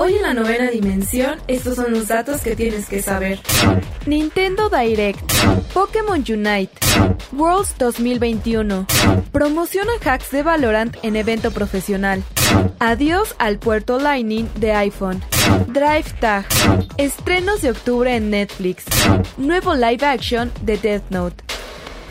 Hoy en la novena dimensión, estos son los datos que tienes que saber. Nintendo Direct, Pokémon Unite, Worlds 2021, promociona hacks de Valorant en evento profesional. Adiós al puerto Lightning de iPhone. Drive Tag, estrenos de octubre en Netflix. Nuevo live action de Death Note.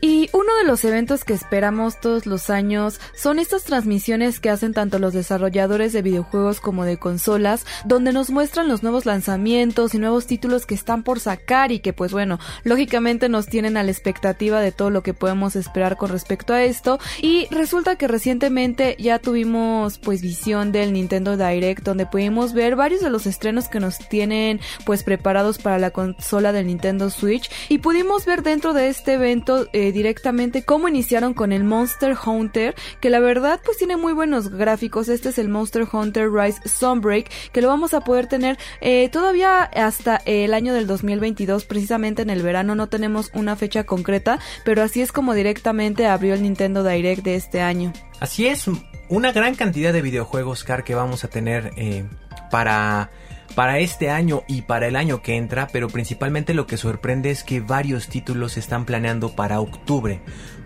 Y uno de los eventos que esperamos todos los años son estas transmisiones que hacen tanto los desarrolladores de videojuegos como de consolas, donde nos muestran los nuevos lanzamientos y nuevos títulos que están por sacar y que pues bueno, lógicamente nos tienen a la expectativa de todo lo que podemos esperar con respecto a esto. Y resulta que recientemente ya tuvimos pues visión del Nintendo Direct donde pudimos ver varios de los estrenos que nos tienen pues preparados para la consola del Nintendo Switch y pudimos ver dentro de este evento eh, directamente cómo iniciaron con el Monster Hunter, que la verdad pues tiene muy buenos gráficos. Este es el Monster Hunter Rise Sunbreak, que lo vamos a poder tener eh, todavía hasta el año del 2022, precisamente en el verano. No tenemos una fecha concreta, pero así es como directamente abrió el Nintendo Direct de este año. Así es, una gran cantidad de videojuegos, Car, que vamos a tener eh, para para este año y para el año que entra, pero principalmente lo que sorprende es que varios títulos se están planeando para octubre.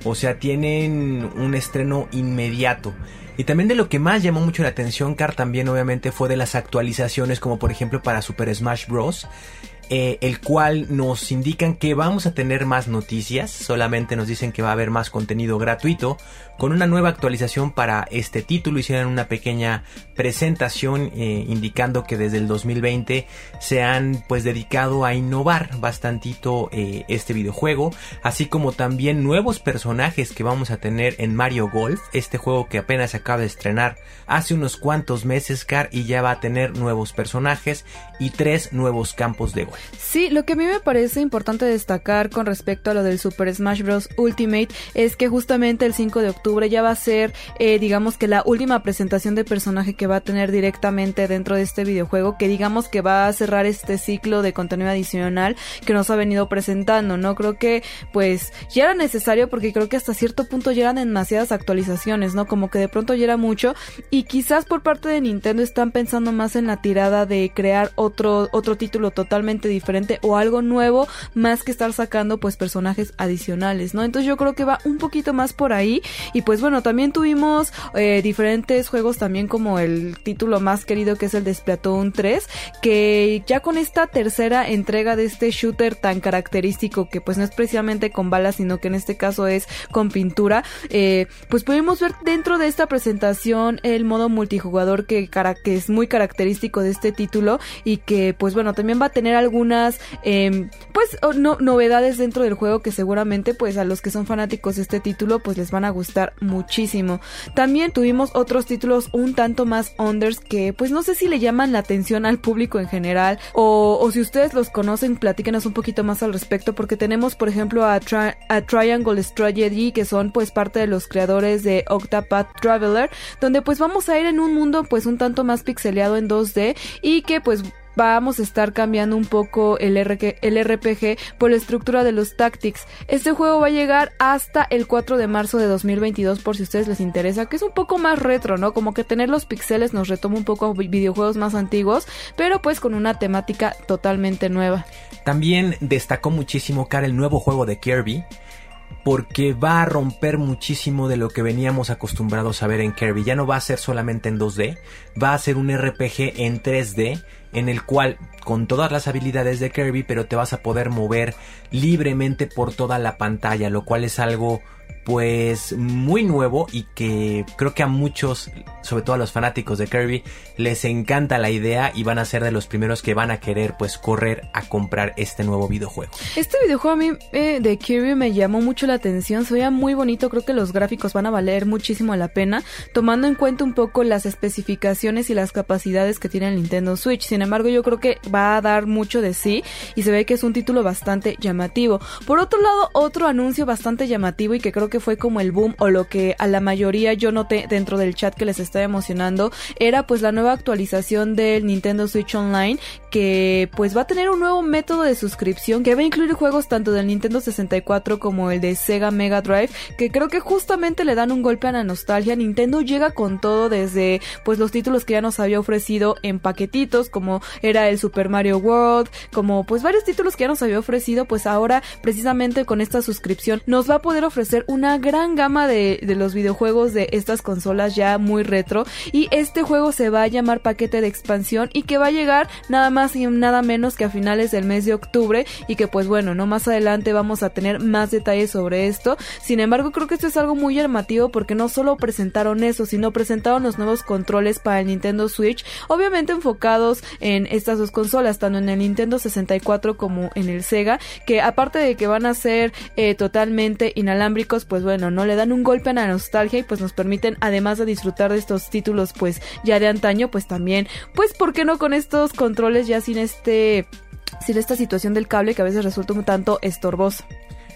O sea, tienen un estreno inmediato. Y también de lo que más llamó mucho la atención, Car, también obviamente fue de las actualizaciones, como por ejemplo para Super Smash Bros. Eh, el cual nos indican que vamos a tener más noticias, solamente nos dicen que va a haber más contenido gratuito, con una nueva actualización para este título, hicieron una pequeña presentación eh, indicando que desde el 2020 se han pues dedicado a innovar bastantito eh, este videojuego, así como también nuevos personajes que vamos a tener en Mario Golf, este juego que apenas acaba de estrenar hace unos cuantos meses, Car, y ya va a tener nuevos personajes y tres nuevos campos de golf. Sí, lo que a mí me parece importante destacar con respecto a lo del Super Smash Bros. Ultimate es que justamente el 5 de octubre ya va a ser, eh, digamos que la última presentación de personaje que va a tener directamente dentro de este videojuego, que digamos que va a cerrar este ciclo de contenido adicional que nos ha venido presentando, ¿no? Creo que pues ya era necesario porque creo que hasta cierto punto ya eran demasiadas actualizaciones, ¿no? Como que de pronto ya era mucho y quizás por parte de Nintendo están pensando más en la tirada de crear otro, otro título totalmente diferente o algo nuevo más que estar sacando pues personajes adicionales, ¿no? Entonces yo creo que va un poquito más por ahí y pues bueno, también tuvimos eh, diferentes juegos también como el título más querido que es el de Splatoon 3, que ya con esta tercera entrega de este shooter tan característico que pues no es precisamente con balas, sino que en este caso es con pintura, eh, pues pudimos ver dentro de esta presentación el modo multijugador que, que es muy característico de este título y que pues bueno, también va a tener algunas em, pues no, novedades dentro del juego que seguramente pues a los que son fanáticos de este título pues les van a gustar muchísimo. También tuvimos otros títulos un tanto más unders que pues no sé si le llaman la atención al público en general o, si ustedes los conocen platíquenos un poquito más al respecto porque tenemos por ejemplo a, a Triangle Strategy que son pues parte de los creadores de Octopath Traveler donde pues vamos a ir en un mundo pues un tanto más pixeleado en 2D y que pues vamos a estar cambiando un poco el, RPG por la estructura de los Tactics. Este juego va a llegar hasta el 4 de marzo de 2022 por si a ustedes les interesa, que es un poco más retro, ¿no? Como que tener los pixeles nos retoma un poco videojuegos más antiguos, pero pues con una temática totalmente nueva. También destacó muchísimo cara el nuevo juego de Kirby porque va a romper muchísimo de lo que veníamos acostumbrados a ver en Kirby. Ya no va a ser solamente en 2D, va a ser un RPG en 3D en el cual con todas las habilidades de Kirby, pero te vas a poder mover libremente por toda la pantalla, lo cual es algo pues muy nuevo y que creo que a muchos, sobre todo a los fanáticos de Kirby, les encanta la idea y van a ser de los primeros que van a querer pues correr a comprar este nuevo videojuego. Este videojuego a mí eh, de Kirby me llamó mucho la atención, se veía muy bonito, creo que los gráficos van a valer muchísimo la pena, tomando en cuenta un poco las especificaciones y las capacidades que tiene el Nintendo Switch. Sin embargo, yo creo que va a dar mucho de sí y se ve que es un título bastante llamativo. Por otro lado, otro anuncio bastante llamativo y que creo que fue como el boom o lo que a la mayoría yo noté dentro del chat que les estaba emocionando era pues la nueva actualización del Nintendo Switch Online que pues va a tener un nuevo método de suscripción que va a incluir juegos tanto del Nintendo 64 como el de Sega Mega Drive que creo que justamente le dan un golpe a la nostalgia. Nintendo llega con todo desde pues los títulos que ya nos había ofrecido en paquetitos como era el Super Mario World, como pues varios títulos que ya nos había ofrecido, pues ahora precisamente con esta suscripción nos va a poder ofrecer una gran gama de, de, los videojuegos de estas consolas ya muy retro y este juego se va a llamar paquete de expansión y que va a llegar nada más y nada menos que a finales del mes de octubre y que pues bueno, no más adelante vamos a tener más detalles sobre esto. Sin embargo, creo que esto es algo muy llamativo porque no solo presentaron eso, sino presentaron los nuevos controles para el Nintendo Switch, obviamente enfocados en estas dos consolas, tanto en el Nintendo 64 como en el Sega, que aparte de que van a ser eh, totalmente inalámbricos, pues bueno, no le dan un golpe a la nostalgia y pues nos permiten además de disfrutar de estos títulos pues ya de antaño, pues también, pues por qué no con estos controles ya sin este sin esta situación del cable que a veces resulta un tanto estorboso.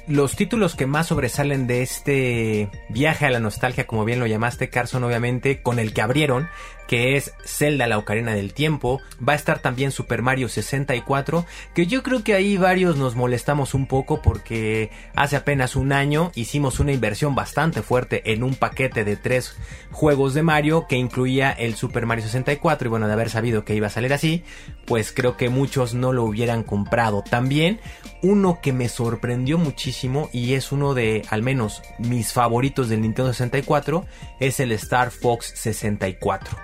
Los títulos que más sobresalen de este viaje a la nostalgia, como bien lo llamaste, Carson, obviamente, con el que abrieron, que es Zelda la Ocarina del Tiempo, va a estar también Super Mario 64, que yo creo que ahí varios nos molestamos un poco porque hace apenas un año hicimos una inversión bastante fuerte en un paquete de tres juegos de Mario que incluía el Super Mario 64 y bueno, de haber sabido que iba a salir así, pues creo que muchos no lo hubieran comprado. También uno que me sorprendió muchísimo y es uno de al menos mis favoritos del Nintendo 64 es el Star Fox 64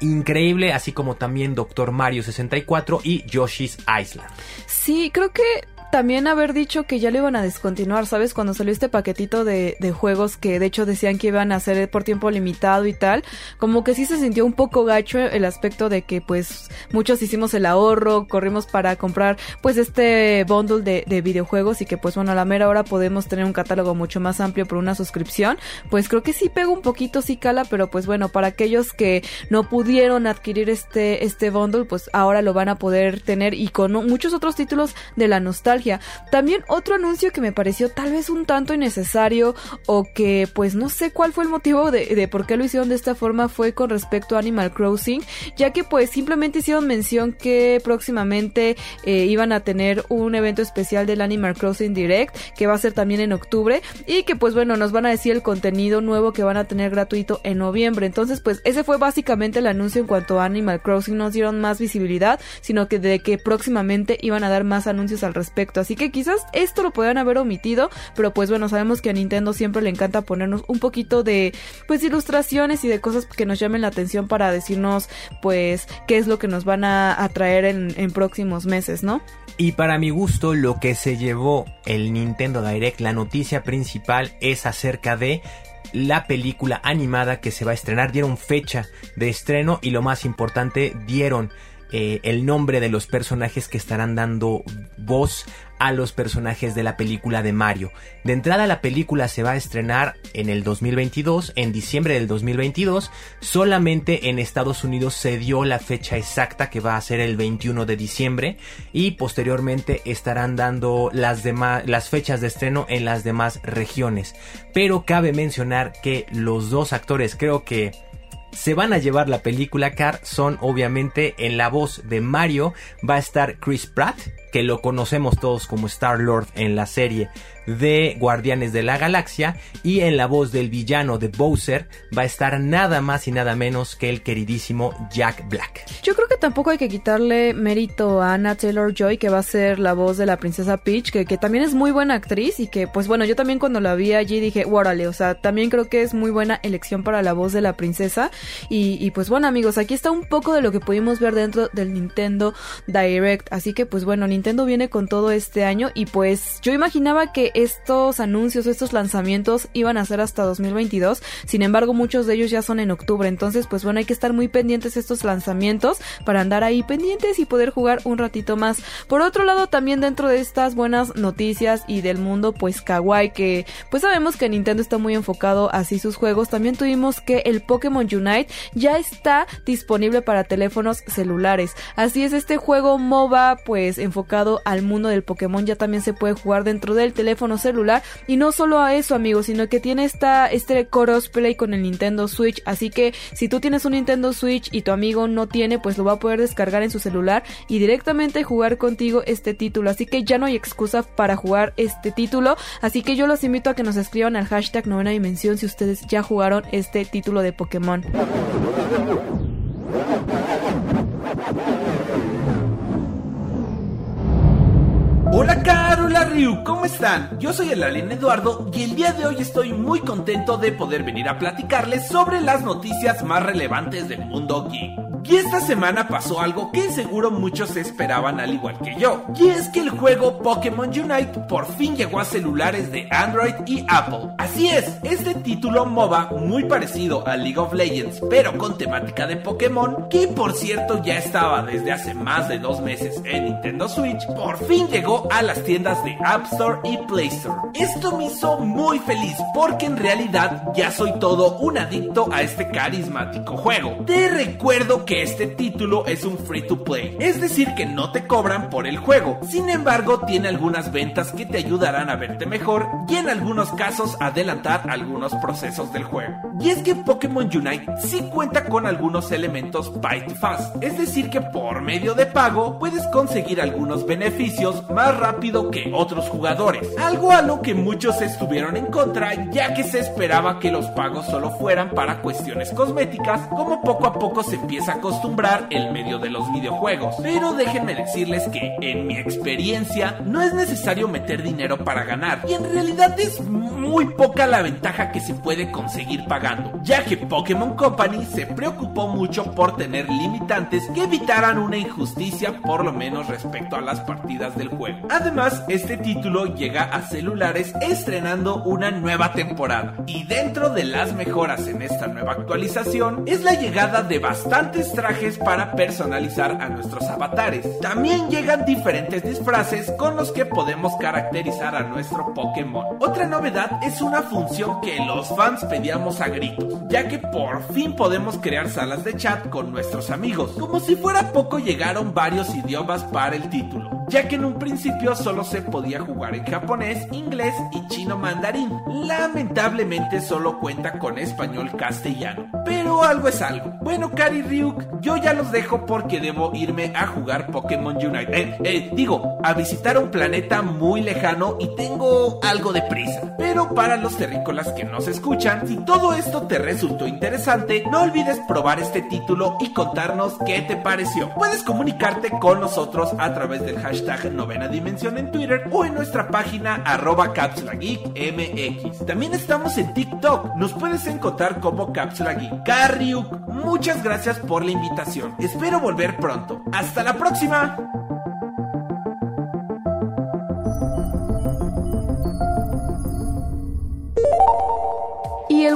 increíble, así como también Doctor Mario 64 y Yoshi's Island. Sí, creo que también haber dicho que ya lo iban a descontinuar, ¿sabes? Cuando salió este paquetito de, de, juegos que de hecho decían que iban a ser por tiempo limitado y tal, como que sí se sintió un poco gacho el aspecto de que pues muchos hicimos el ahorro, corrimos para comprar pues este bundle de, de videojuegos y que pues bueno, a la mera hora podemos tener un catálogo mucho más amplio por una suscripción, pues creo que sí pega un poquito, sí cala, pero pues bueno, para aquellos que no pudieron adquirir este, este bundle, pues ahora lo van a poder tener y con muchos otros títulos de la nostalgia también otro anuncio que me pareció tal vez un tanto innecesario o que pues no sé cuál fue el motivo de, por qué lo hicieron de esta forma fue con respecto a Animal Crossing, ya que pues simplemente hicieron mención que próximamente eh, iban a tener un evento especial del Animal Crossing Direct que va a ser también en octubre y que pues bueno nos van a decir el contenido nuevo que van a tener gratuito en noviembre. Entonces pues ese fue básicamente el anuncio en cuanto a Animal Crossing, no dieron más visibilidad, sino que de que próximamente iban a dar más anuncios al respecto Así que quizás esto lo podrían haber omitido, pero pues bueno, sabemos que a Nintendo siempre le encanta ponernos un poquito de pues ilustraciones y de cosas que nos llamen la atención para decirnos pues qué es lo que nos van a, atraer en, en próximos meses, ¿no? Y para mi gusto, lo que se llevó el Nintendo Direct, la noticia principal es acerca de la película animada que se va a estrenar. Dieron fecha de estreno y lo más importante, dieron eh, el nombre de los personajes que estarán dando voz a los personajes de la película de Mario. De entrada la película se va a estrenar en el 2022, en diciembre del 2022, solamente en Estados Unidos se dio la fecha exacta que va a ser el 21 de diciembre y posteriormente estarán dando las demás las fechas de estreno en las demás regiones. Pero cabe mencionar que los dos actores creo que se van a llevar la película Car son obviamente en la voz de Mario va a estar Chris Pratt que lo conocemos todos como Star Lord en la serie de Guardianes de la Galaxia y en la voz del villano de Bowser va a estar nada más y nada menos que el queridísimo Jack Black. Yo creo que tampoco hay que quitarle mérito a Anna Taylor Joy que va a ser la voz de la princesa Peach, que, que también es muy buena actriz y que pues bueno, yo también cuando la vi allí dije, órale, o sea, también creo que es muy buena elección para la voz de la princesa y, y pues bueno amigos, aquí está un poco de lo que pudimos ver dentro del Nintendo Direct, así que pues bueno, Nintendo viene con todo este año y pues yo imaginaba que estos anuncios, estos lanzamientos iban a ser hasta 2022, sin embargo muchos de ellos ya son en octubre, entonces pues bueno, hay que estar muy pendientes de estos lanzamientos para andar ahí pendientes y poder jugar un ratito más. Por otro lado, también dentro de estas buenas noticias y del mundo pues kawaii que pues sabemos que Nintendo está muy enfocado así sus juegos, también tuvimos que el Pokémon Unite ya está disponible para teléfonos celulares. Así es, este juego MOBA pues enfocado al mundo del Pokémon ya también se puede jugar dentro del teléfono celular. Y no solo a eso amigos, sino que tiene esta, este crossplay con el Nintendo Switch, así que si tú tienes un Nintendo Switch y tu amigo no tiene, pues lo va a poder descargar en su celular y directamente jugar contigo este título, así que ya no hay excusa para jugar este título, así que yo los invito a que nos escriban al hashtag novena dimensión si ustedes ya jugaron este título de Pokémon. Hola Carola Ryu, ¿cómo están? Yo soy el Alien Eduardo y el día de hoy estoy muy contento de poder venir a platicarles sobre las noticias más relevantes del mundo geek. Y esta semana pasó algo que seguro muchos esperaban al igual que yo. Y es que el juego Pokémon Unite por fin llegó a celulares de Android y Apple. Así es, este título MOBA muy parecido a League of Legends, pero con temática de Pokémon, que por cierto ya estaba desde hace más de dos meses en Nintendo Switch, por fin llegó a las tiendas de App Store y Play Store. Esto me hizo muy feliz porque en realidad ya soy todo un adicto a este carismático juego. Te recuerdo que este título es un free to play, es decir que no te cobran por el juego. Sin embargo, tiene algunas ventas que te ayudarán a verte mejor y en algunos casos adelantar algunos procesos del juego. Y es que Pokémon Unite sí cuenta con algunos elementos to Fast, es decir que por medio de pago puedes conseguir algunos beneficios más rápido que otros jugadores. Algo a lo que muchos estuvieron en contra ya que se esperaba que los pagos solo fueran para cuestiones cosméticas, como poco a poco se empieza a acostumbrar el medio de los videojuegos. Pero déjenme decirles que, en mi experiencia, no es necesario meter dinero para ganar. Y en realidad es muy poca la ventaja que se puede conseguir pagando, ya que Pokémon Company se preocupó mucho por tener limitantes que evitaran una injusticia por lo menos respecto a las partidas del juego. Además, este título llega a celulares estrenando una nueva temporada. Y dentro de las mejoras en esta nueva actualización es la llegada de bastantes trajes para personalizar a nuestros avatares. También llegan diferentes disfraces con los que podemos caracterizar a nuestro Pokémon. Otra novedad es una función que los fans pedíamos a gritos, ya que por fin podemos crear salas de chat con nuestros amigos. Como si fuera poco llegaron varios idiomas para el título ya que en un principio solo se podía jugar en japonés, inglés y chino mandarín. Lamentablemente solo cuenta con español castellano, pero algo es algo. Bueno, Kari Ryuk, yo ya los dejo porque debo irme a jugar Pokémon Unite. Eh, eh, digo, a visitar un planeta muy lejano y tengo algo de prisa. Pero para los terrícolas que nos escuchan, si todo esto te resultó interesante, no olvides probar este título y contarnos qué te pareció. Puedes comunicarte con nosotros a través del hashtag novena dimensión en Twitter o en nuestra página arroba MX. También estamos en TikTok, nos puedes encontrar como Cápsula Geek. Carriuk, muchas gracias por la invitación. Espero volver pronto. ¡Hasta la próxima!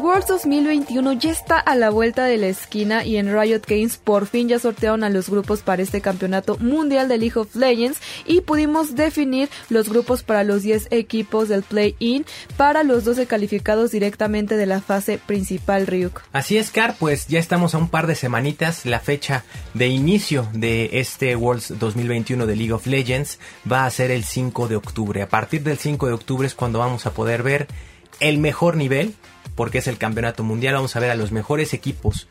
Worlds 2021 ya está a la vuelta de la esquina y en Riot Games por fin ya sortearon a los grupos para este campeonato mundial de League of Legends y pudimos definir los grupos para los 10 equipos del play-in para los 12 calificados directamente de la fase principal Ryuk. Así es, Car, pues ya estamos a un par de semanitas. La fecha de inicio de este Worlds 2021 de League of Legends va a ser el 5 de octubre. A partir del 5 de octubre es cuando vamos a poder ver el mejor nivel porque es el campeonato mundial. Vamos a ver a los mejores equipos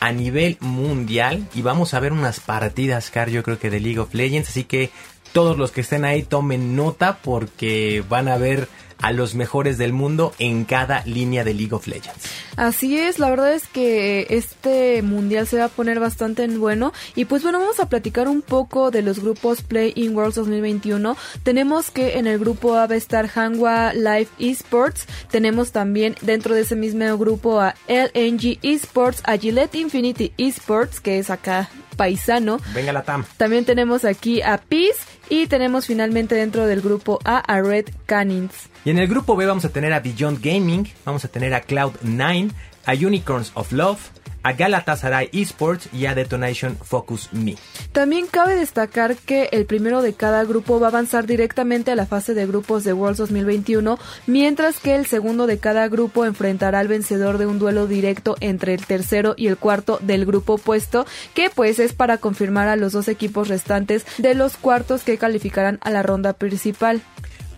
a nivel mundial y vamos a ver unas partidas, Car, yo creo que de League of Legends. Así que todos los que estén ahí tomen nota porque van a ver a los mejores del mundo en cada línea de League of Legends. Así es, la verdad es que este mundial se va a poner bastante en bueno y pues bueno, vamos a platicar un poco de los grupos Play in Worlds 2021. Tenemos que en el grupo A va a estar Hanwha Live Esports, tenemos también dentro de ese mismo grupo a LNG Esports, a Gillette Infinity Esports, que es acá paisano. Venga la TAM. También tenemos aquí a Peace y tenemos finalmente dentro del grupo A a Red Cannons. Y en el grupo B vamos a tener a Beyond Gaming, vamos a tener a Cloud9, a Unicorns of Love, a Galatasaray Esports y a Detonation Focus Me. También cabe destacar que el primero de cada grupo va a avanzar directamente a la fase de grupos de Worlds 2021, mientras que el segundo de cada grupo enfrentará al vencedor de un duelo directo entre el tercero y el cuarto del grupo opuesto, que pues es para confirmar a los dos equipos restantes de los cuartos que calificarán a la ronda principal.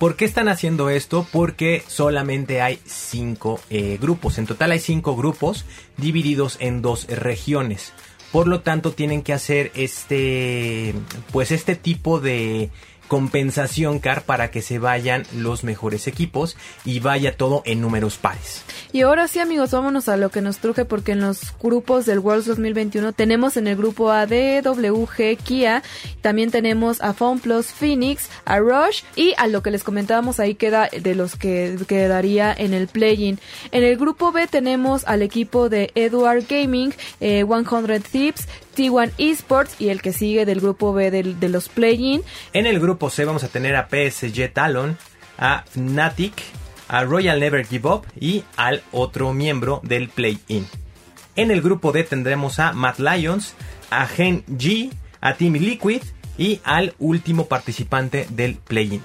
¿Por qué están haciendo esto? Porque solamente hay cinco eh, grupos. En total hay cinco grupos divididos en dos regiones. Por lo tanto, tienen que hacer este, pues este tipo de compensación CAR para que se vayan los mejores equipos y vaya todo en números pares. Y ahora sí amigos, vámonos a lo que nos truje porque en los grupos del Worlds 2021 tenemos en el grupo A de WG Kia, también tenemos a Plus Phoenix, a Rush y a lo que les comentábamos ahí queda de los que quedaría en el play-in. En el grupo B tenemos al equipo de Edward Gaming, 100 eh, Thieves, T1 Esports y el que sigue del grupo B de los play-in. En el grupo C vamos a tener a PSG Talon, a Fnatic, a Royal Never Give Up y al otro miembro del play-in. En el grupo D tendremos a Matt Lions, a Gen G, a Team Liquid y al último participante del play-in.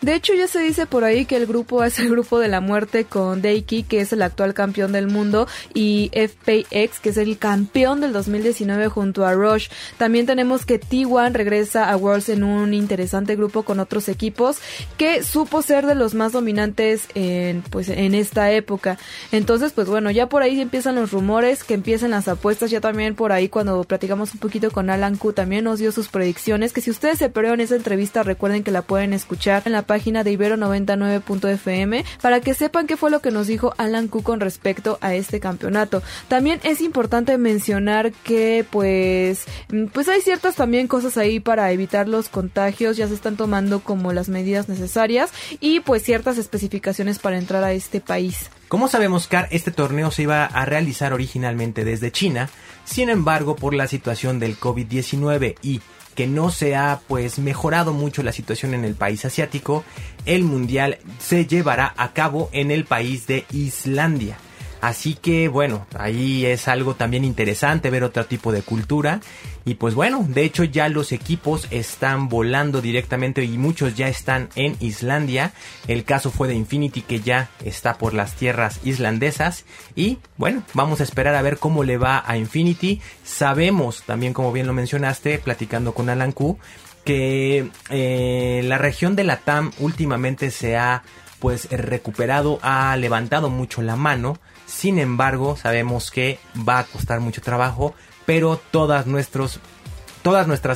De hecho, ya se dice por ahí que el grupo es el grupo de la muerte con Deiki, que es el actual campeón del mundo, y FPX, que es el campeón del 2019 junto a Rush. También tenemos que T1 regresa a Worlds en un interesante grupo con otros equipos que supo ser de los más dominantes en, pues, en esta época. Entonces, pues bueno, ya por ahí empiezan los rumores, que empiezan las apuestas. Ya también por ahí cuando platicamos un poquito con Alan Q también nos dio sus predicciones, que si ustedes se perdieron esa entrevista recuerden que la pueden escuchar en la página de Ibero99.fm para que sepan qué fue lo que nos dijo Alan Q con respecto a este campeonato. También es importante mencionar que pues mm, pues hay ciertas también cosas ahí para evitar los contagios, ya se están tomando como las medidas necesarias y pues ciertas especificaciones para entrar a este país. Como sabemos, Car, este torneo se iba a realizar originalmente desde China, sin embargo, por la situación del COVID-19 y que no se ha pues mejorado mucho la situación en el país asiático, el mundial se llevará a cabo en el país de Islandia. Así que bueno, ahí es algo también interesante ver otro tipo de cultura. Y pues bueno, de hecho ya los equipos están volando directamente y muchos ya están en Islandia. El caso fue de Infinity que ya está por las tierras islandesas. Y bueno, vamos a esperar a ver cómo le va a Infinity. Sabemos también, como bien lo mencionaste, platicando con Alan Q, que eh, la región de la TAM últimamente se ha pues recuperado, ha levantado mucho la mano sin embargo, sabemos que va a costar mucho trabajo, pero todas, nuestras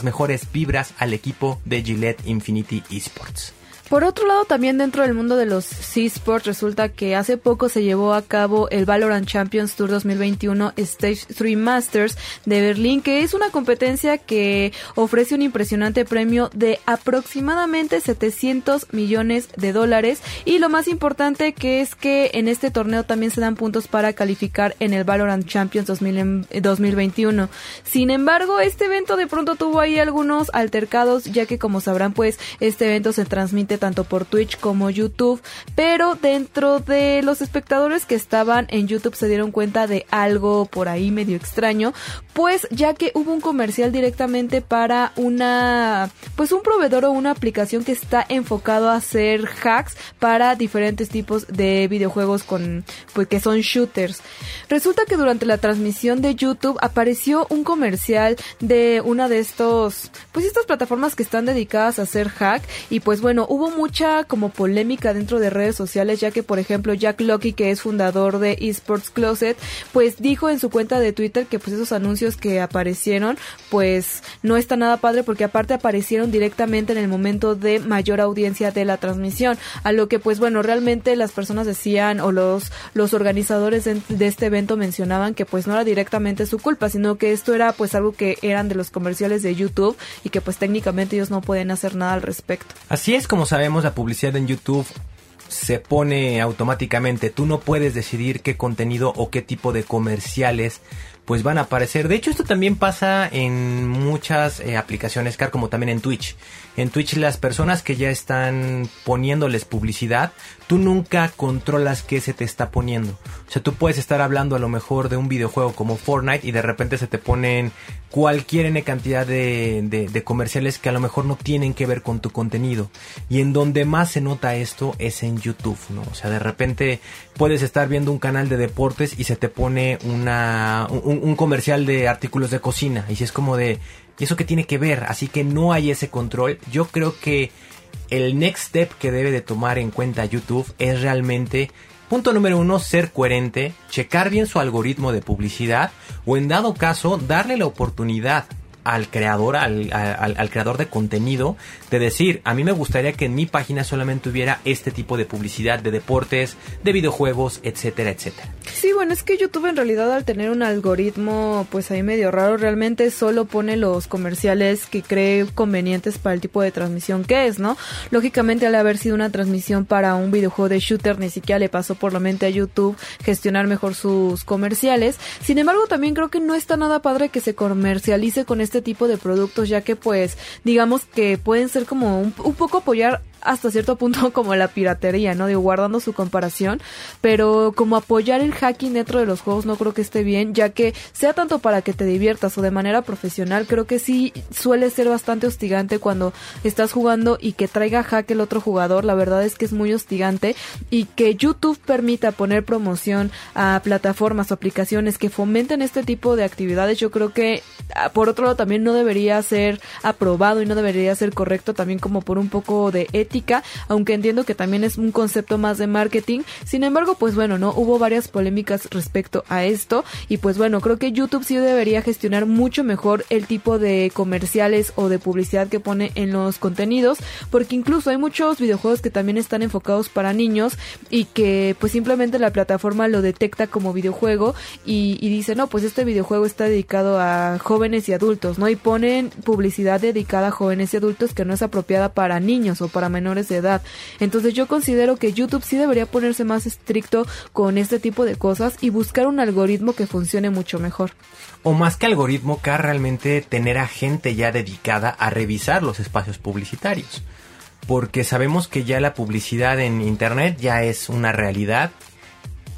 mejores vibras al equipo de Gillette Infinity Esports. Por otro lado, también dentro del mundo de los eSports resulta que hace poco se llevó a cabo el Valorant Champions Tour 2021 Stage 3 Masters de Berlín, que es una competencia que ofrece un impresionante premio de aproximadamente 700 millones de dólares y lo más importante que es que en este torneo también se dan puntos para calificar en el Valorant Champions 2021. Sin embargo, este evento de pronto tuvo ahí algunos altercados, ya que como sabrán pues este evento se transmite tanto por Twitch como YouTube, pero dentro de los espectadores que estaban en YouTube se dieron cuenta de algo por ahí medio extraño, pues ya que hubo un comercial directamente para una pues un proveedor o una aplicación que está enfocado a hacer hacks para diferentes tipos de videojuegos con pues que son shooters. Resulta que durante la transmisión de YouTube apareció un comercial de una de estos pues estas plataformas que están dedicadas a hacer hack y pues bueno, hubo mucha como polémica dentro de redes sociales, ya que por ejemplo Jack Loki, que es fundador de Esports Closet, pues dijo en su cuenta de Twitter que pues esos anuncios que aparecieron, pues no está nada padre porque aparte aparecieron directamente en el momento de mayor audiencia de la transmisión, a lo que pues bueno, realmente las personas decían o los los organizadores de, este evento mencionaban que pues no era directamente su culpa, sino que esto era pues algo que eran de los comerciales de YouTube y que pues técnicamente ellos no pueden hacer nada al respecto. Así es como sabemos la publicidad en YouTube se pone automáticamente. Tú no puedes decidir qué contenido o qué tipo de comerciales pues van a aparecer. De hecho, esto también pasa en muchas eh, aplicaciones CAR, como también en Twitch. En Twitch las personas que ya están poniéndoles publicidad, tú nunca controlas qué se te está poniendo. O sea, tú puedes estar hablando a lo mejor de un videojuego como Fortnite y de repente se te ponen cualquier N cantidad de, de, de comerciales que a lo mejor no tienen que ver con tu contenido. Y en donde más se nota esto es en YouTube, ¿no? O sea, de repente puedes estar viendo un canal de deportes y se te pone una, un, un comercial de artículos de cocina. Y si es como de, ¿y eso qué tiene que ver? Así que no hay ese control. Yo creo que el next step que debe de tomar en cuenta YouTube es realmente Punto número uno, ser coherente, checar bien su algoritmo de publicidad o en dado caso darle la oportunidad al creador, al, al, al, creador de contenido, de decir, a mí me gustaría que en mi página solamente hubiera este tipo de publicidad de deportes, de videojuegos, etcétera, etcétera. Sí, bueno, es que YouTube en realidad al tener un algoritmo pues ahí medio raro, realmente solo pone los comerciales que cree convenientes para el tipo de transmisión que es, ¿no? Lógicamente al haber sido una transmisión para un videojuego de shooter, ni siquiera le pasó por la mente a YouTube gestionar mejor sus comerciales. Sin embargo, también creo que no está nada padre que se comercialice con este tipo de productos, ya que pues digamos que pueden ser como un, un poco apoyar hasta cierto punto como la piratería, ¿no? Digo, guardando su comparación, pero como apoyar el hacking dentro de los juegos no creo que esté bien, ya que sea tanto para que te diviertas o de manera profesional, creo que sí suele ser bastante hostigante cuando estás jugando y que traiga hack el otro jugador, la verdad es que es muy hostigante y que YouTube permita poner promoción a plataformas o aplicaciones que fomenten este tipo de actividades, yo creo que por otro lado también no debería ser aprobado y no debería ser correcto también como por un poco de ética, aunque entiendo que también es un concepto más de marketing. Sin embargo, pues bueno, no hubo varias polémicas respecto a esto y pues bueno, creo que YouTube sí debería gestionar mucho mejor el tipo de comerciales o de publicidad que pone en los contenidos, porque incluso hay muchos videojuegos que también están enfocados para niños y que pues simplemente la plataforma lo detecta como videojuego y, y dice, no, pues este videojuego está dedicado a jóvenes y adultos, ¿no? Y ponen publicidad dedicada a jóvenes y adultos que no es apropiada para niños o para menores de edad. Entonces yo considero que YouTube sí debería ponerse más estricto con este tipo de cosas y buscar un algoritmo que funcione mucho mejor. O más que algoritmo, que realmente tener a gente ya dedicada a revisar los espacios publicitarios. Porque sabemos que ya la publicidad en Internet ya es una realidad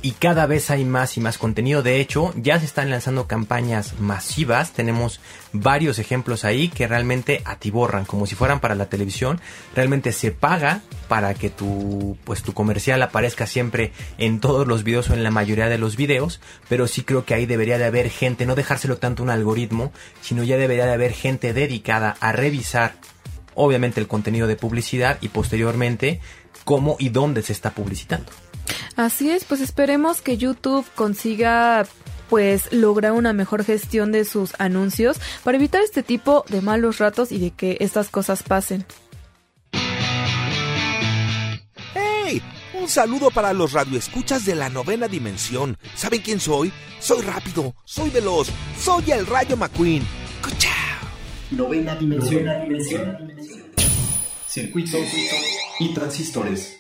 y cada vez hay más y más contenido. De hecho, ya se están lanzando campañas masivas. Tenemos varios ejemplos ahí que realmente atiborran, como si fueran para la televisión. Realmente se paga para que tu, pues, tu comercial aparezca siempre en todos los videos o en la mayoría de los videos. Pero sí creo que ahí debería de haber gente, no dejárselo tanto un algoritmo, sino ya debería de haber gente dedicada a revisar, obviamente, el contenido de publicidad y posteriormente cómo y dónde se está publicitando. Así es, pues esperemos que YouTube consiga pues lograr una mejor gestión de sus anuncios para evitar este tipo de malos ratos y de que estas cosas pasen. ¡Hey! Un saludo para los radioescuchas de la novena dimensión. ¿Saben quién soy? Soy rápido, soy veloz, soy el Rayo McQueen. ¡Cuchao! Novena dimensión. Novena dimensión. Circuitos y transistores.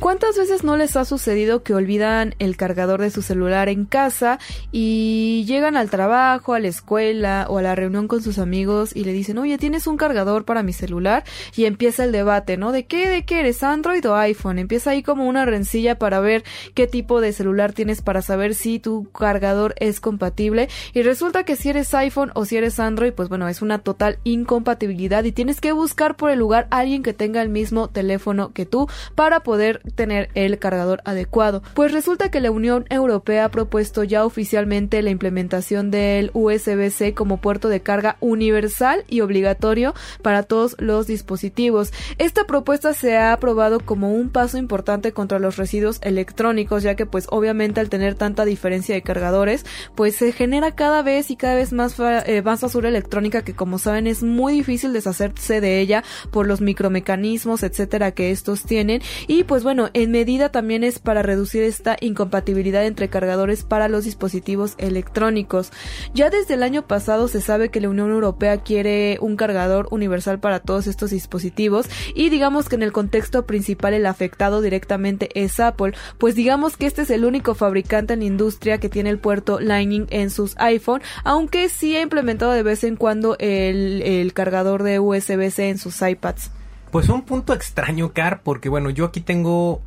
¿Cuántas veces no les ha sucedido que olvidan el cargador de su celular en casa y llegan al trabajo, a la escuela o a la reunión con sus amigos y le dicen, oye, ¿tienes un cargador para mi celular? Y empieza el debate, ¿no? ¿De qué? ¿De qué eres? ¿Android o iPhone? Empieza ahí como una rencilla para ver qué tipo de celular tienes para saber si tu cargador es compatible. Y resulta que si eres iPhone o si eres Android, pues bueno, es una total incompatibilidad y tienes que buscar por el lugar a alguien que tenga el mismo teléfono que tú para poder tener el cargador adecuado. Pues resulta que la Unión Europea ha propuesto ya oficialmente la implementación del USB-C como puerto de carga universal y obligatorio para todos los dispositivos. Esta propuesta se ha aprobado como un paso importante contra los residuos electrónicos, ya que pues obviamente al tener tanta diferencia de cargadores, pues se genera cada vez y cada vez más, eh, más basura electrónica que como saben es muy difícil deshacerse de ella por los micromecanismos, etcétera, que estos tienen. Y pues bueno, en medida también es para reducir esta incompatibilidad entre cargadores para los dispositivos electrónicos. Ya desde el año pasado se sabe que la Unión Europea quiere un cargador universal para todos estos dispositivos y digamos que en el contexto principal el afectado directamente es Apple, pues digamos que este es el único fabricante en la industria que tiene el puerto Lightning en sus iPhone, aunque sí ha implementado de vez en cuando el, el cargador de USB-C en sus iPads. Pues un punto extraño, Car, porque bueno, yo aquí tengo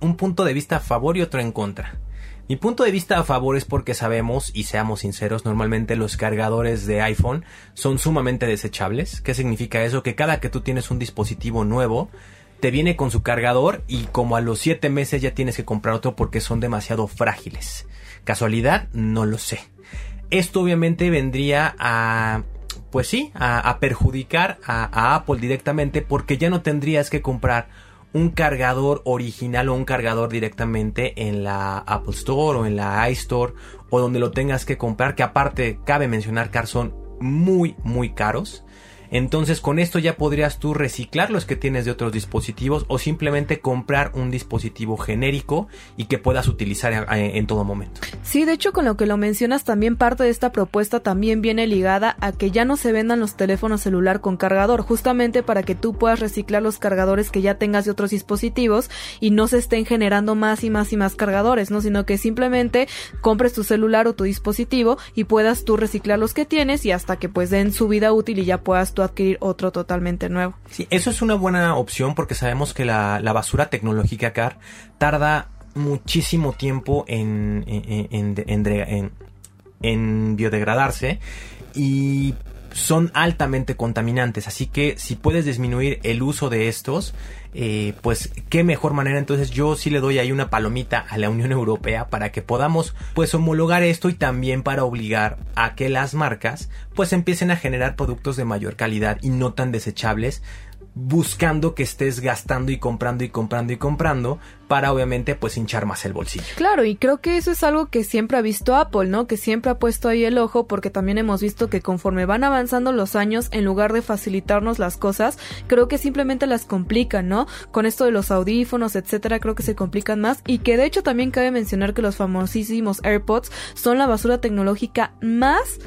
un punto de vista a favor y otro en contra. Mi punto de vista a favor es porque sabemos, y seamos sinceros, normalmente los cargadores de iPhone son sumamente desechables. ¿Qué significa eso? Que cada que tú tienes un dispositivo nuevo, te viene con su cargador y como a los 7 meses ya tienes que comprar otro porque son demasiado frágiles. ¿Casualidad? No lo sé. Esto obviamente vendría a pues sí, a, perjudicar a, Apple directamente porque ya no tendrías que comprar un cargador original o un cargador directamente en la Apple Store o en la iStore o donde lo tengas que comprar, que aparte cabe mencionar que son muy muy caros. Entonces con esto ya podrías tú reciclar los que tienes de otros dispositivos o simplemente comprar un dispositivo genérico y que puedas utilizar en, todo momento. Sí, de hecho con lo que lo mencionas también parte de esta propuesta también viene ligada a que ya no se vendan los teléfonos celular con cargador, justamente para que tú puedas reciclar los cargadores que ya tengas de otros dispositivos y no se estén generando más y más y más cargadores, ¿no? Sino que simplemente compres tu celular o tu dispositivo y puedas tú reciclar los que tienes y hasta que pues den su vida útil y ya puedas adquirir otro totalmente nuevo. Sí, eso es una buena opción porque sabemos que la, basura tecnológica CAR tarda muchísimo tiempo en, en, biodegradarse y son altamente contaminantes, así que si puedes disminuir el uso de estos, eh, pues qué mejor manera. Entonces yo sí le doy ahí una palomita a la Unión Europea para que podamos pues homologar esto y también para obligar a que las marcas pues empiecen a generar productos de mayor calidad y no tan desechables buscando que estés gastando y comprando y comprando y comprando para obviamente pues hinchar más el bolsillo. Claro, y creo que eso es algo que siempre ha visto Apple, ¿no? Que siempre ha puesto ahí el ojo porque también hemos visto que conforme van avanzando los años, en lugar de facilitarnos las cosas, creo que simplemente las complican, ¿no? Con esto de los audífonos, etcétera, creo que se complican más y que de hecho también cabe mencionar que los famosísimos AirPods son la basura tecnológica más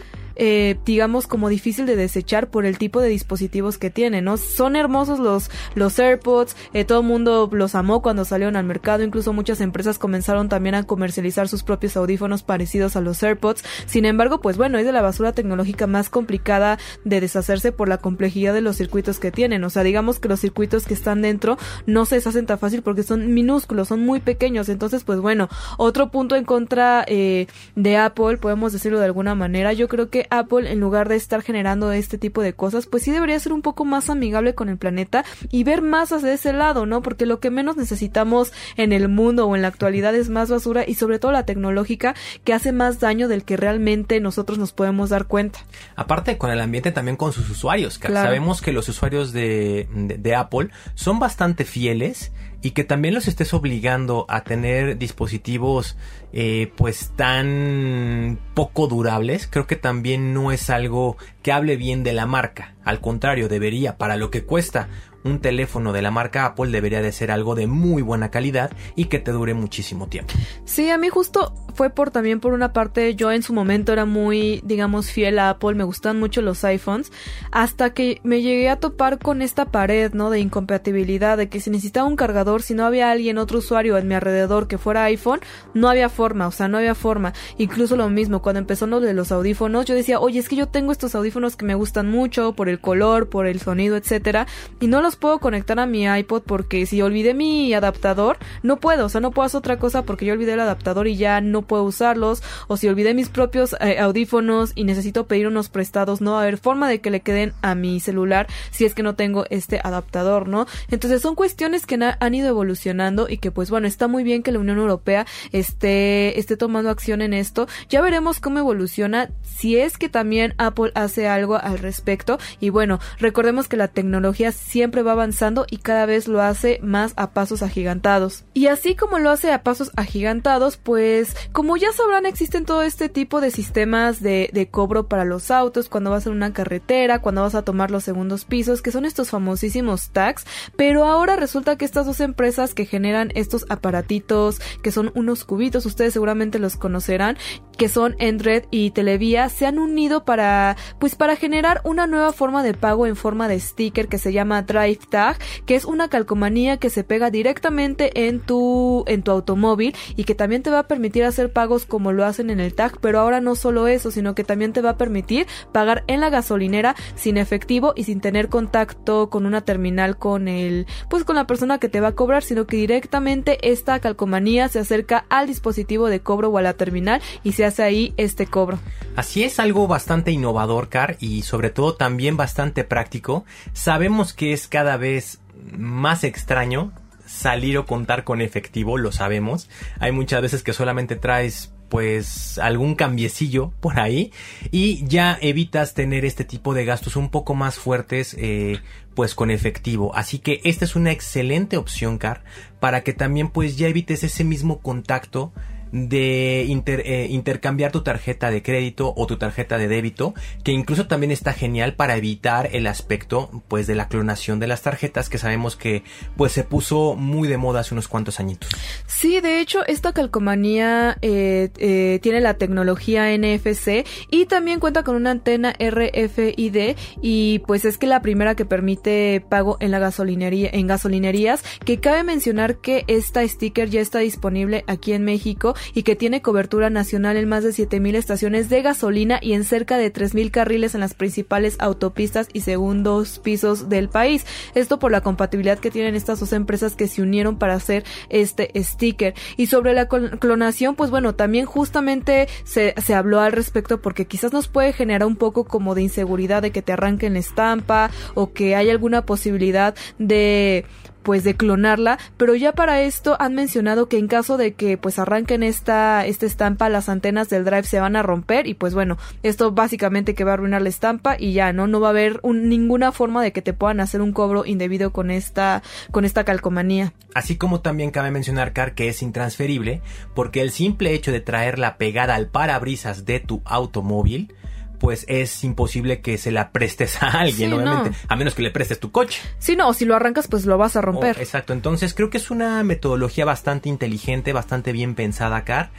eh, digamos, como difícil de desechar por el tipo de dispositivos que tiene, ¿no? Son hermosos los, los AirPods, eh, todo el mundo los amó cuando salieron al mercado, incluso muchas empresas comenzaron también a comercializar sus propios audífonos parecidos a los AirPods. Sin embargo, pues bueno, es de la basura tecnológica más complicada de deshacerse por la complejidad de los circuitos que tienen. O sea, digamos que los circuitos que están dentro no se deshacen tan fácil porque son minúsculos, son muy pequeños. Entonces, pues bueno, otro punto en contra eh, de Apple, podemos decirlo de alguna manera, yo creo que Apple, en lugar de estar generando este tipo de cosas, pues sí debería ser un poco más amigable con el planeta y ver más hacia ese lado, ¿no? Porque lo que menos necesitamos en el mundo o en la actualidad es más basura y sobre todo la tecnológica que hace más daño del que realmente nosotros nos podemos dar cuenta. Aparte con el ambiente también con sus usuarios. Sabemos que los usuarios de, de Apple son bastante fieles y que también los estés obligando a tener dispositivos eh, pues tan poco durables, creo que también no es algo que hable bien de la marca. Al contrario, debería, para lo que cuesta un teléfono de la marca Apple debería de ser algo de muy buena calidad y que te dure muchísimo tiempo. Sí, a mí justo fue por también por una parte yo en su momento era muy digamos fiel a Apple, me gustan mucho los iPhones, hasta que me llegué a topar con esta pared, ¿no? de incompatibilidad, de que si necesitaba un cargador, si no había alguien, otro usuario en mi alrededor que fuera iPhone, no había forma, o sea, no había forma. Incluso lo mismo, cuando empezó lo de los audífonos, yo decía, oye, es que yo tengo estos audífonos que me gustan mucho por el color, por el sonido, etcétera, y no los puedo conectar a mi iPod porque si olvidé mi adaptador, no puedo, o sea, no puedo hacer otra cosa porque yo olvidé el adaptador y ya no puedo usarlos, o si olvidé mis propios eh, audífonos y necesito pedir unos prestados, no va a haber forma de que le queden a mi celular si es que no tengo este adaptador, ¿no? Entonces son cuestiones que han ido evolucionando y que pues bueno, está muy bien que la Unión Europea esté, esté tomando acción en esto. Ya veremos cómo evoluciona, si es que también Apple hace algo al respecto y bueno, recordemos que la tecnología siempre va avanzando y cada vez lo hace más a pasos agigantados. Y así como lo hace a pasos agigantados, pues como ya sabrán existen todo este tipo de sistemas de, cobro para los autos, cuando vas en una carretera, cuando vas a tomar los segundos pisos, que son estos famosísimos tags, pero ahora resulta que estas dos empresas que generan estos aparatitos, que son unos cubitos, ustedes seguramente los conocerán, que son Endred y Televía, se han unido para, pues para generar una nueva forma de pago en forma de sticker que se llama Drive Tag, que es una calcomanía que se pega directamente en tu, en tu automóvil y que también te va a permitir hacer pagos como lo hacen en el tag, pero ahora no solo eso, sino que también te va a permitir pagar en la gasolinera sin efectivo y sin tener contacto con una terminal con el, pues con la persona que te va a cobrar, sino que directamente esta calcomanía se acerca al dispositivo de cobro o a la terminal y se hace ahí este cobro. Así es algo bastante innovador, Car, y sobre todo también bastante práctico. Sabemos que es cada vez más extraño salir o contar con efectivo, lo sabemos. Hay muchas veces que solamente traes pues algún cambiecillo por ahí y ya evitas tener este tipo de gastos un poco más fuertes eh, pues con efectivo así que esta es una excelente opción car para que también pues ya evites ese mismo contacto de eh, intercambiar tu tarjeta de crédito o tu tarjeta de débito, que incluso también está genial para evitar el aspecto pues de la clonación de las tarjetas que sabemos que pues se puso muy de moda hace unos cuantos añitos. Sí, de hecho esta calcomanía eh, eh, tiene la tecnología NFC y también cuenta con una antena RFID y pues es que la primera que permite pago en la gasolinería en gasolinerías que cabe mencionar que esta sticker ya está disponible aquí en México y que tiene cobertura nacional en más de 7.000 estaciones de gasolina y en cerca de 3.000 carriles en las principales autopistas y segundos pisos del país. Esto por la compatibilidad que tienen estas dos empresas que se unieron para hacer este sticker. Y sobre la clonación, pues bueno, también justamente se, se habló al respecto porque quizás nos puede generar un poco como de inseguridad de que te arranquen la estampa o que hay alguna posibilidad de pues de clonarla, pero ya para esto han mencionado que en caso de que pues arranquen esta, esta estampa, las antenas del drive se van a romper y pues bueno, esto básicamente que va a arruinar la estampa y ya, ¿no? No va a haber ninguna forma de que te puedan hacer un cobro indebido con esta, con esta calcomanía. Así como también cabe mencionar, Car, que es intransferible, porque el simple hecho de traerla pegada al parabrisas de tu automóvil, pues es imposible que se la prestes a alguien, obviamente, a menos que le prestes tu coche. Sí, no, si lo arrancas, pues lo vas a romper. Oh, exacto, entonces creo que es una metodología bastante inteligente, bastante bien pensada, Car.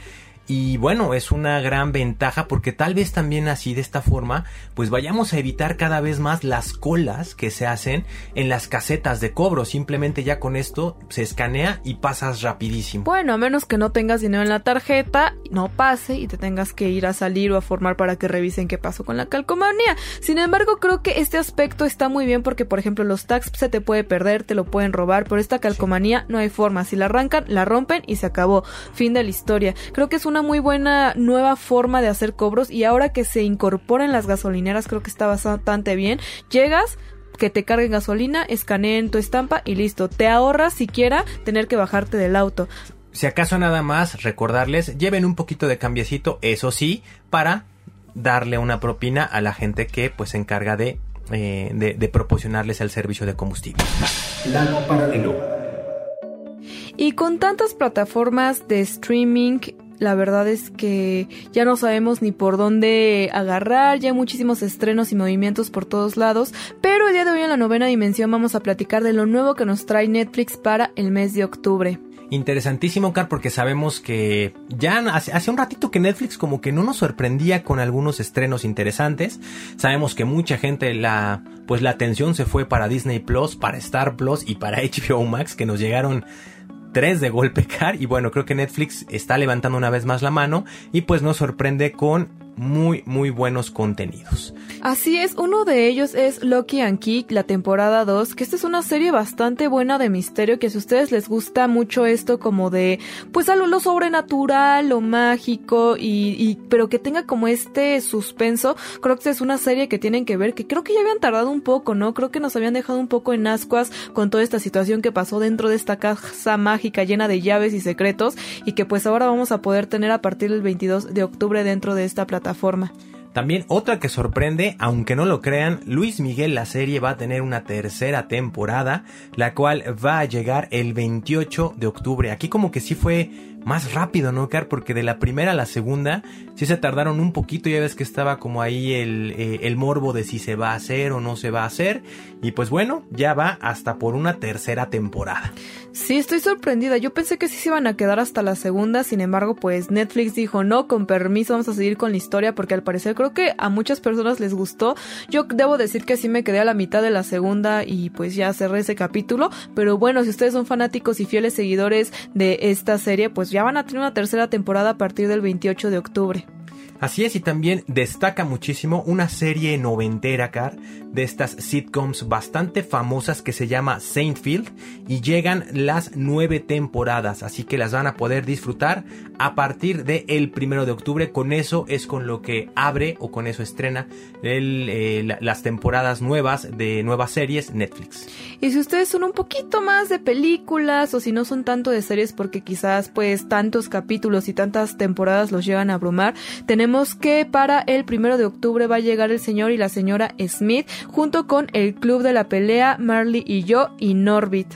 Y bueno, es una gran ventaja porque tal vez también así de esta forma, pues vayamos a evitar cada vez más las colas que se hacen en las casetas de cobro. Simplemente ya con esto se escanea y pasas rapidísimo. Bueno, a menos que no tengas dinero en la tarjeta, no pase y te tengas que ir a salir o a formar para que revisen qué pasó con la calcomanía. Sin embargo, creo que este aspecto está muy bien porque, por ejemplo, los tags se te puede perder, te lo pueden robar, pero esta calcomanía no hay forma. Si la arrancan, la rompen y se acabó. Fin de la historia. Creo que es una muy buena nueva forma de hacer cobros y ahora que se incorporan las gasolineras creo que está bastante bien. Llegas, que te carguen gasolina, escaneen tu estampa y listo. Te ahorras siquiera tener que bajarte del auto. Si acaso nada más, recordarles, lleven un poquito de cambiecito, eso sí, para darle una propina a la gente que pues se encarga de, eh, de, de proporcionarles el servicio de combustible. Plano paralelo. Y con tantas plataformas de streaming la verdad es que ya no sabemos ni por dónde agarrar, ya hay muchísimos estrenos y movimientos por todos lados, pero el día de hoy en la novena dimensión vamos a platicar de lo nuevo que nos trae Netflix para el mes de octubre interesantísimo, Car, porque sabemos que ya hace, un ratito que Netflix como que no nos sorprendía con algunos estrenos interesantes. Sabemos que mucha gente la, pues la atención se fue para Disney Plus, para Star Plus y para HBO Max, que nos llegaron tres de golpe car y bueno creo que Netflix está levantando una vez más la mano y pues nos sorprende con muy, muy buenos contenidos. Así es, uno de ellos es Loki and Key, la temporada 2, que esta es una serie bastante buena de misterio, que si a ustedes les gusta mucho esto como de, pues algo lo sobrenatural, lo mágico, y, y, pero que tenga como este suspenso, creo que es una serie que tienen que ver, que creo que ya habían tardado un poco, ¿no? Creo que nos habían dejado un poco en ascuas con toda esta situación que pasó dentro de esta casa mágica llena de llaves y secretos, y que pues ahora vamos a poder tener a partir del 22 de octubre dentro de esta plataforma. También otra que sorprende, aunque no lo crean, Luis Miguel la serie va a tener una tercera temporada, la cual va a llegar el 28 de octubre. Aquí como que sí fue más rápido, ¿no, Car? Porque de la primera a la segunda sí se tardaron un poquito, ya ves que estaba como ahí el, eh, el morbo de si se va a hacer o no se va a hacer. Y pues bueno, ya va hasta por una tercera temporada. Sí, estoy sorprendida. Yo pensé que sí se iban a quedar hasta la segunda, sin embargo, pues Netflix dijo, no, con permiso, vamos a seguir con la historia, porque al parecer creo que a muchas personas les gustó. Yo debo decir que sí me quedé a la mitad de la segunda y pues ya cerré ese capítulo, pero bueno, si ustedes son fanáticos y fieles seguidores de esta serie, pues ya van a tener una tercera temporada a partir del 28 de octubre. Así es, y también destaca muchísimo una serie noventera, Car, de estas sitcoms bastante famosas que se llama Saintfield y llegan las nueve temporadas, así que las van a poder disfrutar a partir del el primero de octubre. Con eso es con lo que abre o con eso estrena el, eh, las temporadas nuevas de nuevas series Netflix. Y si ustedes son un poquito más de películas o si no son tanto de series porque quizás pues tantos capítulos y tantas temporadas los llegan a abrumar, tenemos que para el primero de octubre va a llegar el señor y la señora Smith junto con el club de la pelea Marley y yo y Norbit.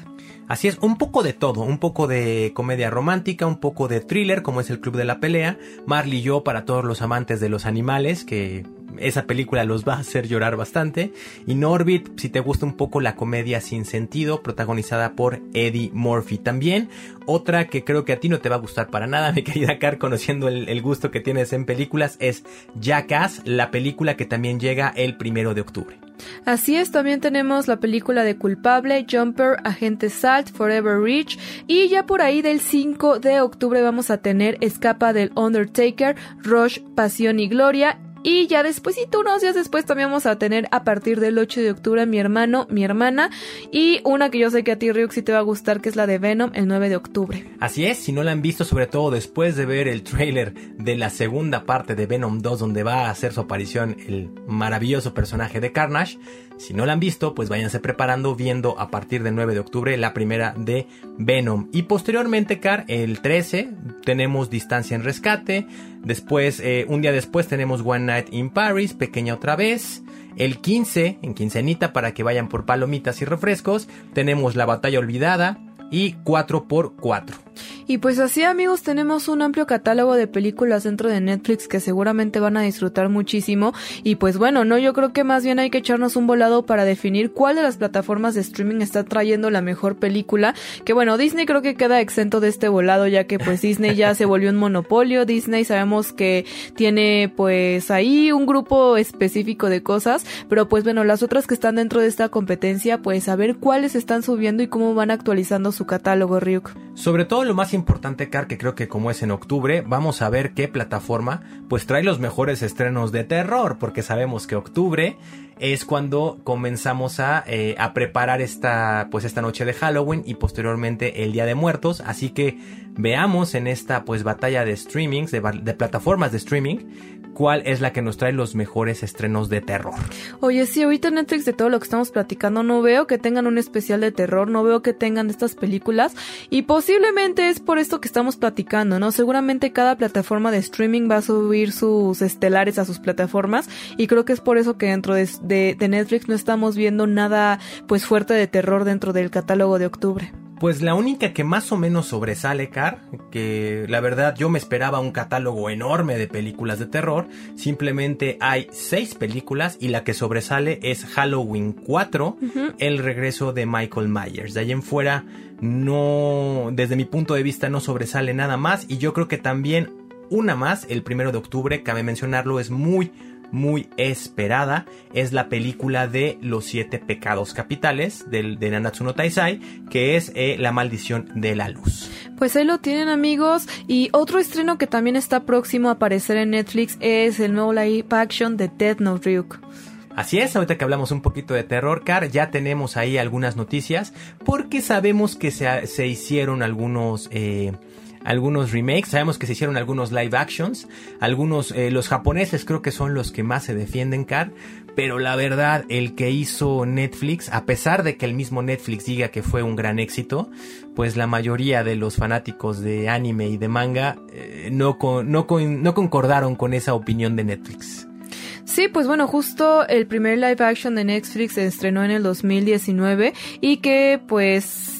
Así es, un poco de todo, un poco de comedia romántica, un poco de thriller como es el Club de la Pelea, Marley y yo para todos los amantes de los animales que esa película los va a hacer llorar bastante. Y Norbit, si te gusta un poco la comedia sin sentido, protagonizada por Eddie Murphy. También otra que creo que a ti no te va a gustar para nada, mi querida Car, conociendo el, el gusto que tienes en películas, es Jackass, la película que también llega el primero de octubre. Así es, también tenemos la película de Culpable, Jumper, Agente Salt, Forever Rich y ya por ahí del 5 de octubre vamos a tener Escapa del Undertaker, Rush, Pasión y Gloria y ya después, y unos días después, también vamos a tener a partir del 8 de octubre mi hermano, mi hermana. Y una que yo sé que a ti, Ryuk, sí te va a gustar, que es la de Venom, el 9 de octubre. Así es, si no la han visto, sobre todo después de ver el trailer de la segunda parte de Venom 2, donde va a hacer su aparición el maravilloso personaje de Carnage. Si no la han visto, pues váyanse preparando viendo a partir del 9 de octubre la primera de Venom. Y posteriormente, Car, el 13 tenemos Distancia en Rescate. Después, eh, un día después tenemos One Night in Paris, pequeña otra vez. El 15, en quincenita para que vayan por palomitas y refrescos, tenemos La Batalla Olvidada y 4x4. Y pues así amigos tenemos un amplio catálogo de películas dentro de Netflix que seguramente van a disfrutar muchísimo. Y pues bueno, no yo creo que más bien hay que echarnos un volado para definir cuál de las plataformas de streaming está trayendo la mejor película, que bueno, Disney creo que queda exento de este volado ya que pues Disney ya se volvió un monopolio, Disney sabemos que tiene pues ahí un grupo específico de cosas, pero pues bueno, las otras que están dentro de esta competencia pues a ver cuáles están subiendo y cómo van actualizando su catálogo Ryuk. Sobre todo lo más importante, Car, que creo que como es en octubre, vamos a ver qué plataforma pues trae los mejores estrenos de terror, porque sabemos que octubre es cuando comenzamos a, eh, a preparar esta pues esta noche de Halloween y posteriormente el Día de Muertos, así que veamos en esta pues batalla de streamings, de, de plataformas de streaming, cuál es la que nos trae los mejores estrenos de terror. Oye, sí, ahorita Netflix de todo lo que estamos platicando no veo que tengan un especial de terror, no veo que tengan estas películas y posiblemente es por esto que estamos platicando, ¿no? Seguramente cada plataforma de streaming va a subir sus estelares a sus plataformas y creo que es por eso que dentro de, Netflix no estamos viendo nada pues fuerte de terror dentro del catálogo de octubre. Pues la única que más o menos sobresale, Car, que la verdad yo me esperaba un catálogo enorme de películas de terror, simplemente hay seis películas y la que sobresale es Halloween 4, uh -huh. el regreso de Michael Myers. De ahí en fuera no, desde mi punto de vista no sobresale nada más y yo creo que también una más, el primero de octubre, cabe mencionarlo, es muy muy esperada es la película de Los Siete Pecados Capitales del, de Nanatsu no Taisai, que es eh, La Maldición de la Luz. Pues ahí lo tienen amigos y otro estreno que también está próximo a aparecer en Netflix es el nuevo live action de Death Note Ryuk. Así es, ahorita que hablamos un poquito de Terror Car, ya tenemos ahí algunas noticias porque sabemos que se, se hicieron algunos... Eh, algunos remakes, sabemos que se hicieron algunos live actions, algunos, eh, los japoneses creo que son los que más se defienden, Car, pero la verdad, el que hizo Netflix, a pesar de que el mismo Netflix diga que fue un gran éxito, pues la mayoría de los fanáticos de anime y de manga eh, no, no, no concordaron con esa opinión de Netflix. Sí, pues bueno, justo el primer live action de Netflix se estrenó en el 2019 y que pues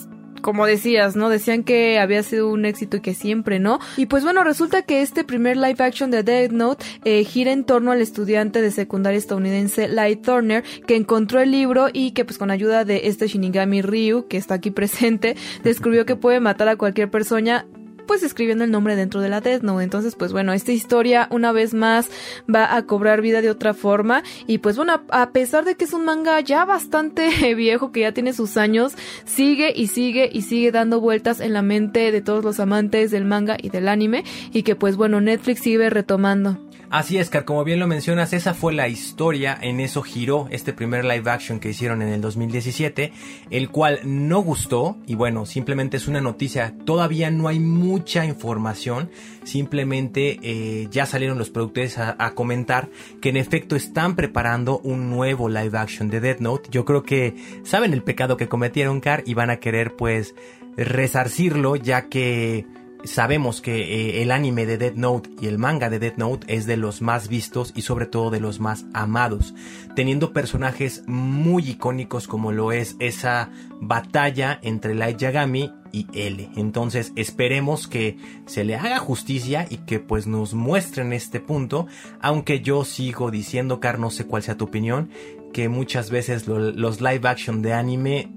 como decías, ¿no? Decían que había sido un éxito y que siempre, ¿no? Y pues bueno, resulta que este primer live action de Dead Note eh, gira en torno al estudiante de secundaria estadounidense Light Turner, que encontró el libro y que pues con ayuda de este Shinigami Ryu, que está aquí presente, descubrió que puede matar a cualquier persona pues escribiendo el nombre dentro de la Death Note. Entonces, pues bueno, esta historia una vez más va a cobrar vida de otra forma. Y pues bueno, a pesar de que es un manga ya bastante viejo, que ya tiene sus años, sigue y sigue y sigue dando vueltas en la mente de todos los amantes del manga y del anime. Y que pues bueno, Netflix sigue retomando. Así es, Car, como bien lo mencionas, esa fue la historia, en eso giró este primer live action que hicieron en el 2017, el cual no gustó, y bueno, simplemente es una noticia, todavía no hay mucha información, simplemente eh, ya salieron los productores a, comentar que en efecto están preparando un nuevo live action de Dead Note, yo creo que saben el pecado que cometieron, Car, y van a querer pues resarcirlo, ya que sabemos que eh, el anime de Dead Note y el manga de Dead Note es de los más vistos y sobre todo de los más amados, teniendo personajes muy icónicos como lo es esa batalla entre Light Yagami y L. Entonces esperemos que se le haga justicia y que pues nos muestren este punto, aunque yo sigo diciendo, Car, no sé cuál sea tu opinión, que muchas veces lo, los live action de anime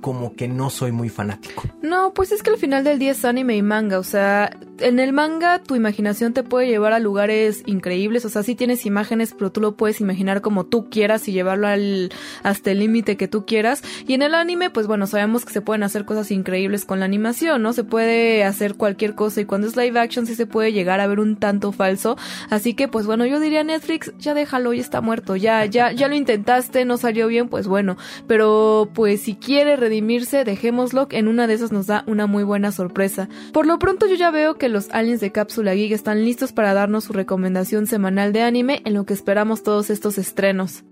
como que no soy muy fanático. No, pues es que al final del día es anime y manga, o sea, en el manga tu imaginación te puede llevar a lugares increíbles, o sea, sí tienes imágenes, pero tú lo puedes imaginar como tú quieras y llevarlo al hasta el límite que tú quieras. Y en el anime, pues bueno, sabemos que se pueden hacer cosas increíbles con la animación, ¿no? Se puede hacer cualquier cosa y cuando es live action sí se puede llegar a ver un tanto falso. Así que pues bueno, yo diría Netflix, ya déjalo, ya está muerto, ya ya ya lo intentaste, no salió bien, pues bueno, pero pues si quieres redimirse, dejémoslo, en una de esas nos da una muy buena sorpresa. Por lo pronto yo ya veo que los aliens de Cápsula Geek están listos para darnos su recomendación semanal de anime en lo que esperamos todos estos estrenos.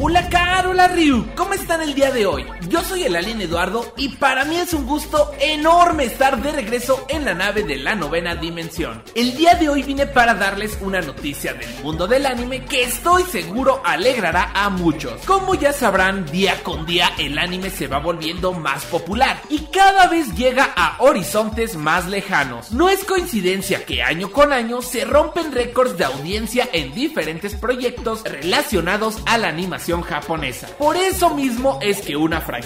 Hola Carola Ryu, ¿cómo están el día de hoy? Yo soy el alien Eduardo y para mí es un gusto enorme estar de regreso en la nave de la novena dimensión. El día de hoy vine para darles una noticia del mundo del anime que estoy seguro alegrará a muchos. Como ya sabrán, día con día el anime se va volviendo más popular y cada vez llega a horizontes más lejanos. No es coincidencia que año con año se rompen récords de audiencia en diferentes proyectos relacionados a la animación japonesa. Por eso mismo es que una franquicia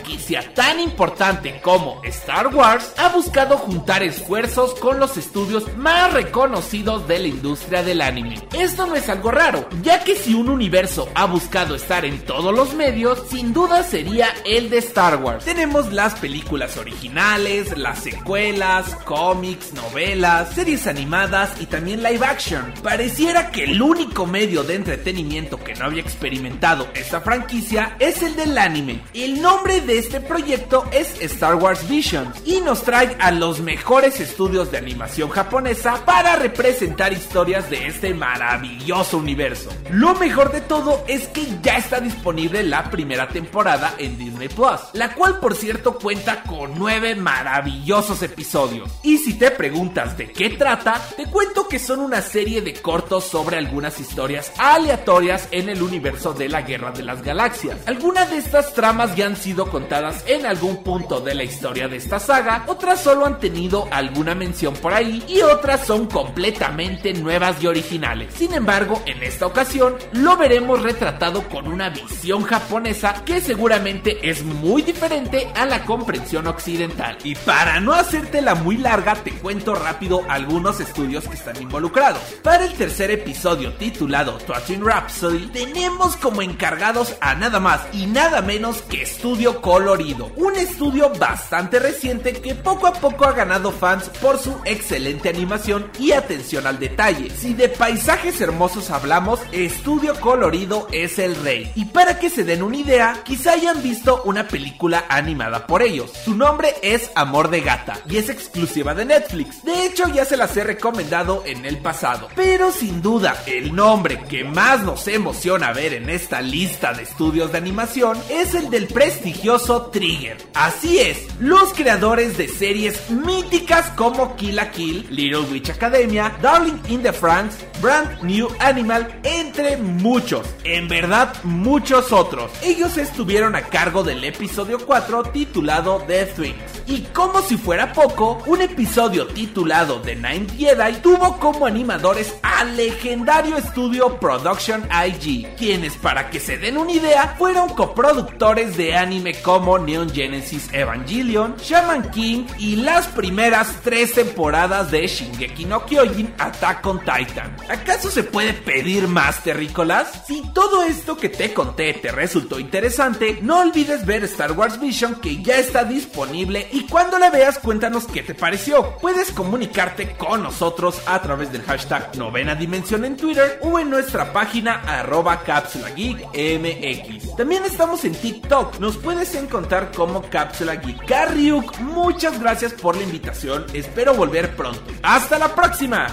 tan importante como Star Wars ha buscado juntar esfuerzos con los estudios más reconocidos de la industria del anime. Esto no es algo raro, ya que si un universo ha buscado estar en todos los medios, sin duda sería el de Star Wars. Tenemos las películas originales, las secuelas, cómics, novelas, series animadas y también live action. Pareciera que el único medio de entretenimiento que no había experimentado esta franquicia es el del anime. El nombre de este proyecto es Star Wars Vision y nos trae a los mejores estudios de animación japonesa para representar historias de este maravilloso universo. Lo mejor de todo es que ya está disponible la primera temporada en Disney Plus, la cual por cierto cuenta con nueve maravillosos episodios. Y si te preguntas de qué trata, te cuento que son una serie de cortos sobre algunas historias aleatorias en el universo de la Guerra de las galaxias. Algunas de estas tramas ya han sido contadas en algún punto de la historia de esta saga, otras solo han tenido alguna mención por ahí y otras son completamente nuevas y originales. Sin embargo, en esta ocasión lo veremos retratado con una visión japonesa que seguramente es muy diferente a la comprensión occidental. Y para no hacértela muy larga, te cuento rápido algunos estudios que están involucrados. Para el tercer episodio titulado Twatching Rhapsody, tenemos como encargados a nada más y nada menos que Estudio Colorido, un estudio bastante reciente que poco a poco ha ganado fans por su excelente animación y atención al detalle. Si de paisajes hermosos hablamos, Estudio Colorido es el rey. Y para que se den una idea, quizá hayan visto una película animada por ellos. Su nombre es Amor de Gata y es exclusiva de Netflix. De hecho, ya se las he recomendado en el pasado. Pero sin duda, el nombre que más nos emociona ver en esta lista de estudios de animación es el del prestigioso Trigger. Así es, los creadores de series míticas como Kill la Kill, Little Witch Academia, Darling in the France, Brand New Animal, entre muchos, en verdad muchos otros. Ellos estuvieron a cargo del episodio 4 titulado The Wings. Y como si fuera poco, un episodio titulado The Ninth Jedi tuvo como animadores al legendario estudio Production IG, quienes para que se den una idea fueron coproductores de anime como Neon Genesis Evangelion, Shaman King y las primeras tres temporadas de Shingeki no Kyojin Attack on Titan. ¿Acaso se puede pedir más terrícolas? Si todo esto que te conté te resultó interesante, no olvides ver Star Wars Vision que ya está disponible y cuando la veas cuéntanos qué te pareció. Puedes comunicarte con nosotros a través del hashtag novena dimensión en Twitter o en nuestra página arroba cápsula geek mx. También estamos en TikTok, nos puedes encontrar como cápsula geek. Carryuk, muchas gracias por la invitación, espero volver pronto. ¡Hasta la próxima!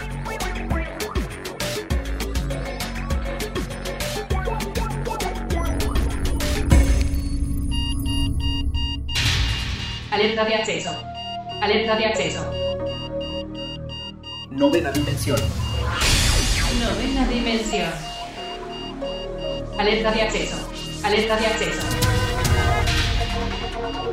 Alerta de acceso. Alerta de acceso. Novena dimensión. Novena dimensión. Alerta de acceso. Alerta de acceso.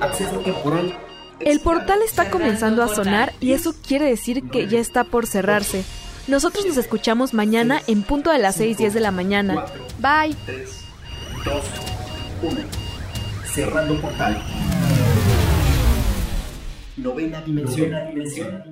Acceso temporal. El portal está comenzando a sonar y eso quiere decir que ya está por cerrarse. Nosotros nos escuchamos mañana en punto de las 6:10 de la mañana. Bye. 3, 2, 1. Cerrando portal. Novena dimensión. Novena dimensión.